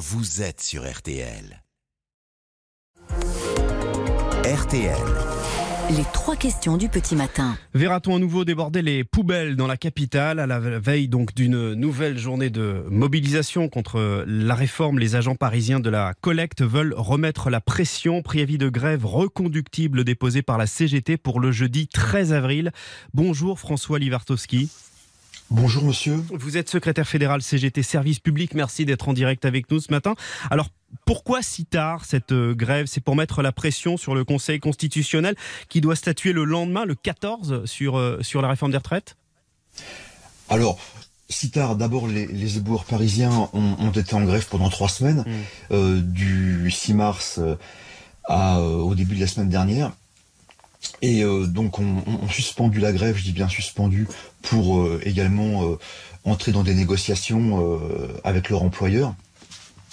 vous êtes sur RTL. RTL. Les trois questions du petit matin. Verra-t-on à nouveau déborder les poubelles dans la capitale à la veille donc d'une nouvelle journée de mobilisation contre la réforme? Les agents parisiens de la collecte veulent remettre la pression. Préavis de grève reconductible déposé par la CGT pour le jeudi 13 avril. Bonjour François Livartowski. Bonjour monsieur. Vous êtes secrétaire fédéral CGT Service Public. Merci d'être en direct avec nous ce matin. Alors pourquoi si tard cette euh, grève? C'est pour mettre la pression sur le Conseil constitutionnel qui doit statuer le lendemain, le 14, sur, euh, sur la réforme des retraites? Alors, si tard, d'abord, les, les éboueurs parisiens ont, été en grève pendant trois semaines, mm. euh, du 6 mars à, au début de la semaine dernière. Et donc, on, on, suspendu la grève, je dis bien suspendu, pour également entrer dans des négociations avec leur employeur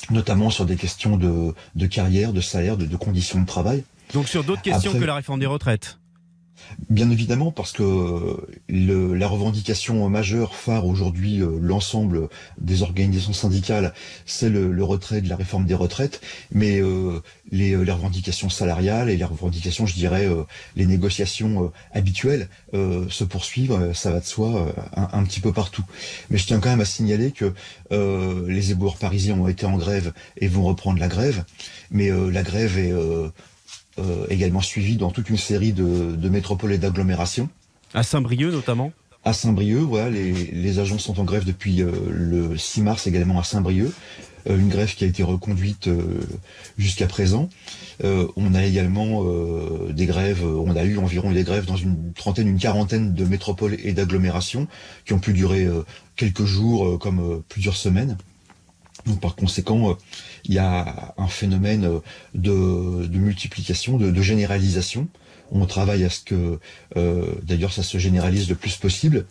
notamment sur des questions de, de carrière, de salaire, de, de, conditions de travail. Donc sur d'autres questions que la réforme des retraites Bien évidemment, parce que le, la revendication majeure, phare aujourd'hui, euh, l'ensemble des organisations syndicales, c'est le, le, retrait de la réforme des retraites, mais euh, les, les, revendications salariales et les revendications, je dirais, euh, les négociations euh, habituelles euh, se poursuivent, ça va de soi, un, un, petit peu partout. Mais je tiens quand même à signaler que les éboueurs parisiens ont été en grève et vont reprendre la grève, mais la grève est euh, également suivi dans toute une série de, de métropoles et d'agglomérations. À Saint-Brieuc notamment à Saint-Brieuc, voilà, les, les, agents sont en grève depuis euh, le 6 mars également à Saint-Brieuc. Euh, une grève qui a été reconduite euh, jusqu'à présent. Euh, on a également des grèves, on a eu environ des grèves dans une trentaine, une quarantaine de métropoles et d'agglomérations qui ont pu durer quelques jours comme plusieurs semaines. Par conséquent, il y a un phénomène euh, de, multiplication, de, généralisation. On travaille à ce que, euh, d'ailleurs, ça se généralise le plus possible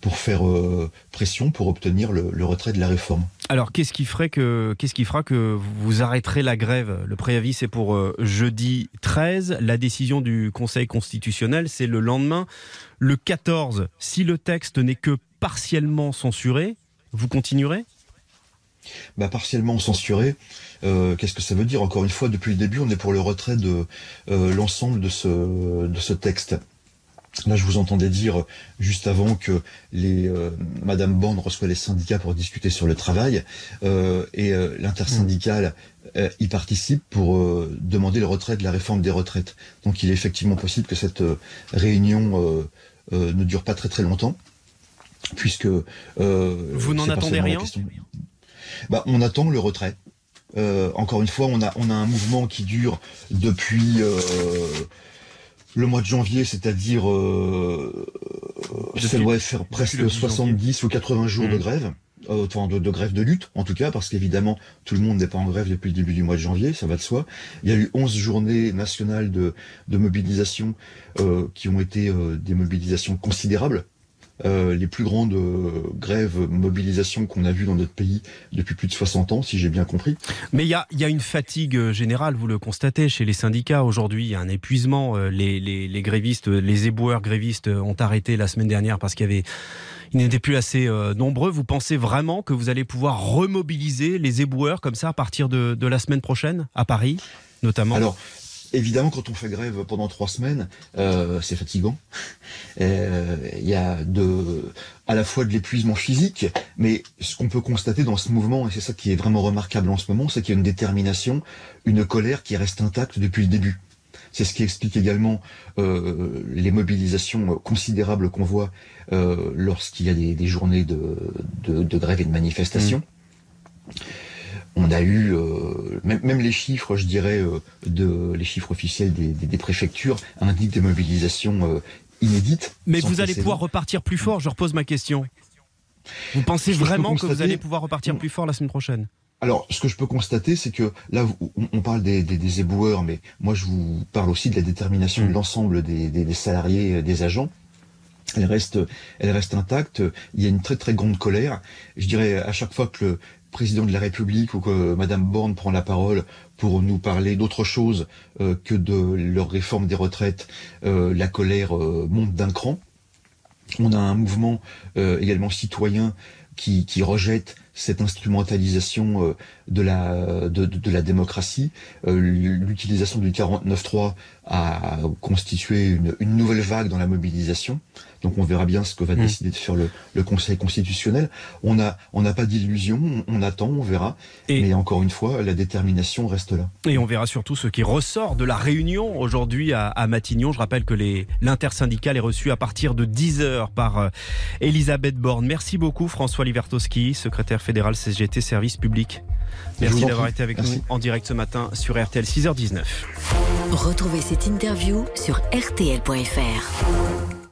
pour faire euh, pression pour obtenir le, retrait de la réforme. Alors, qu'est-ce qui fera que vous arrêterez la grève? Le préavis, c'est pour euh, jeudi 13. La décision du Conseil constitutionnel, c'est le lendemain, le 14. Si le texte n'est que partiellement censuré, vous continuerez? Bah, partiellement censuré. Euh, Qu'est-ce que ça veut dire? Encore une fois, depuis le début, on est pour le retrait de euh, l'ensemble de ce, de ce texte. Là, je vous entendais dire juste avant que les euh, Madame Bond reçoit les syndicats pour discuter sur le travail euh, et euh, l'intersyndicale euh, y participe pour euh, demander le retrait de la réforme des retraites. Donc, il est effectivement possible que cette euh, réunion euh, ne dure pas très très longtemps, puisque vous n'en attendez rien? Bah, on attend le retrait. Euh, encore une fois, on a, on a un mouvement qui dure depuis euh, le mois de janvier, c'est-à-dire euh, ça doit faire presque 70 ou 80 jours mmh. de grève. Euh, enfin, de, de, grève de lutte, en tout cas, parce qu'évidemment, tout le monde n'est pas en grève depuis le début du mois de janvier, ça va de soi. Il y a eu 11 journées nationales de, de mobilisation euh, qui ont été euh, des mobilisations considérables. Euh, les plus grandes euh, grèves, mobilisations qu'on a vues dans notre pays depuis plus de 60 ans, si j'ai bien compris. Mais il y a, y a, une fatigue euh, générale, vous le constatez, chez les syndicats aujourd'hui. Il y a un épuisement. Les, les, les, grévistes, les éboueurs grévistes ont arrêté la semaine dernière parce qu'il y avait ils n'étaient plus assez euh, nombreux. Vous pensez vraiment que vous allez pouvoir remobiliser les éboueurs comme ça à partir de, de la semaine prochaine à Paris, notamment? Alors, Évidemment, quand on fait grève pendant trois semaines, euh, c'est fatigant. Il euh, y a de, à la fois de l'épuisement physique, mais ce qu'on peut constater dans ce mouvement, et c'est ça qui est vraiment remarquable en ce moment, c'est qu'il y a une détermination, une colère qui reste intacte depuis le début. C'est ce qui explique également euh, les mobilisations considérables qu'on voit euh, lorsqu'il y a des, des journées de, de, de, grève et de manifestation. Mmh on a eu euh, même, même, les chiffres, je dirais, euh, de les chiffres officiels des, des, des préfectures indiquent des mobilisations euh, inédites. Mais vous allez pouvoir repartir plus fort. Je repose ma question. Vous pensez vraiment que vous allez pouvoir repartir plus fort la semaine prochaine? Alors, ce que je peux constater, c'est que là, on parle des, des, des, éboueurs, mais moi, je vous parle aussi de la détermination de l'ensemble des, des, salariés, des agents. Elle reste, elle reste intacte. Il y a une très très grande colère. Je dirais à chaque fois que le, président de la République ou que Madame Borne prend la parole pour nous parler d'autre chose euh, que de leur réforme des retraites, euh, la colère euh, monte d'un cran. On a un mouvement également citoyen qui, rejette cette instrumentalisation euh, de la de, de la démocratie, l'utilisation du 49.3 a constitué une, une, nouvelle vague dans la mobilisation. Donc on verra bien ce que va mmh. décider de faire le, le, Conseil constitutionnel. On a on n'a pas d'illusion, on, attend, on verra. Et Mais encore une fois, la détermination reste là. Et on verra surtout ce qui ressort de la réunion aujourd'hui à, à, Matignon. Je rappelle que l'intersyndicale est reçue à partir de 10 heures par euh, Elisabeth Borne. Merci beaucoup François Livertowski, secrétaire fédéral CGT Service Public. Merci d'avoir été avec nous en direct ce matin sur RTL 6h19. Retrouvez cette interview sur rtl.fr.